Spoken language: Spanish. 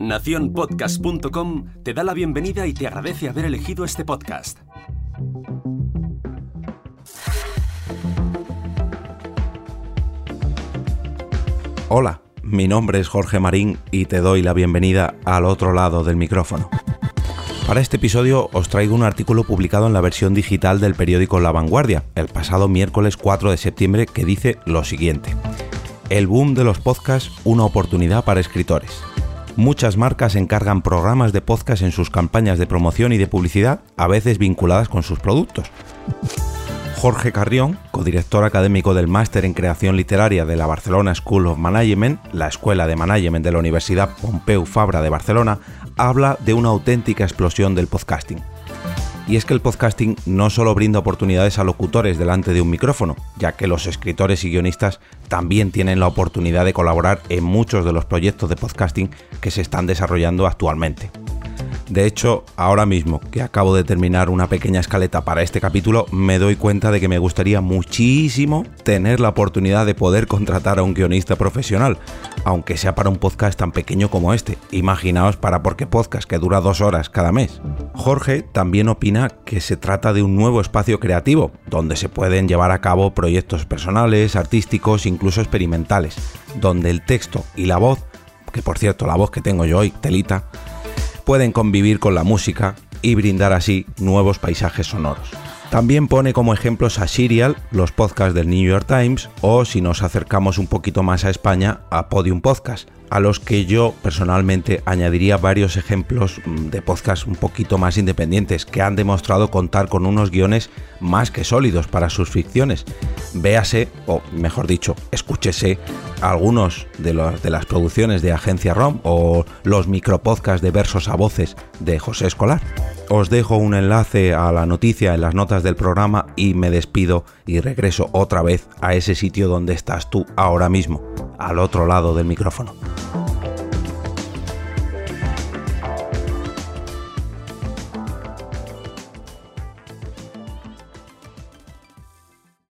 Naciónpodcast.com te da la bienvenida y te agradece haber elegido este podcast. Hola, mi nombre es Jorge Marín y te doy la bienvenida al otro lado del micrófono. Para este episodio os traigo un artículo publicado en la versión digital del periódico La Vanguardia, el pasado miércoles 4 de septiembre, que dice lo siguiente. El boom de los podcasts, una oportunidad para escritores. Muchas marcas encargan programas de podcast en sus campañas de promoción y de publicidad, a veces vinculadas con sus productos. Jorge Carrión, codirector académico del Máster en Creación Literaria de la Barcelona School of Management, la Escuela de Management de la Universidad Pompeu Fabra de Barcelona, habla de una auténtica explosión del podcasting. Y es que el podcasting no solo brinda oportunidades a locutores delante de un micrófono, ya que los escritores y guionistas también tienen la oportunidad de colaborar en muchos de los proyectos de podcasting que se están desarrollando actualmente. De hecho, ahora mismo que acabo de terminar una pequeña escaleta para este capítulo, me doy cuenta de que me gustaría muchísimo tener la oportunidad de poder contratar a un guionista profesional, aunque sea para un podcast tan pequeño como este. Imaginaos para por qué podcast que dura dos horas cada mes. Jorge también opina que se trata de un nuevo espacio creativo, donde se pueden llevar a cabo proyectos personales, artísticos, incluso experimentales, donde el texto y la voz, que por cierto la voz que tengo yo hoy, telita, pueden convivir con la música y brindar así nuevos paisajes sonoros. También pone como ejemplos a Serial, los podcasts del New York Times, o si nos acercamos un poquito más a España, a Podium Podcast, a los que yo personalmente añadiría varios ejemplos mm, de podcasts un poquito más independientes que han demostrado contar con unos guiones más que sólidos para sus ficciones. Véase, o mejor dicho, escúchese algunos de, las producciones de Agencia ROM o los micropodcasts de versos a voces de José Escolar. Os dejo un enlace a la noticia en las notas del programa y me despido y regreso otra vez a ese sitio donde estás tú ahora mismo, al otro lado del micrófono.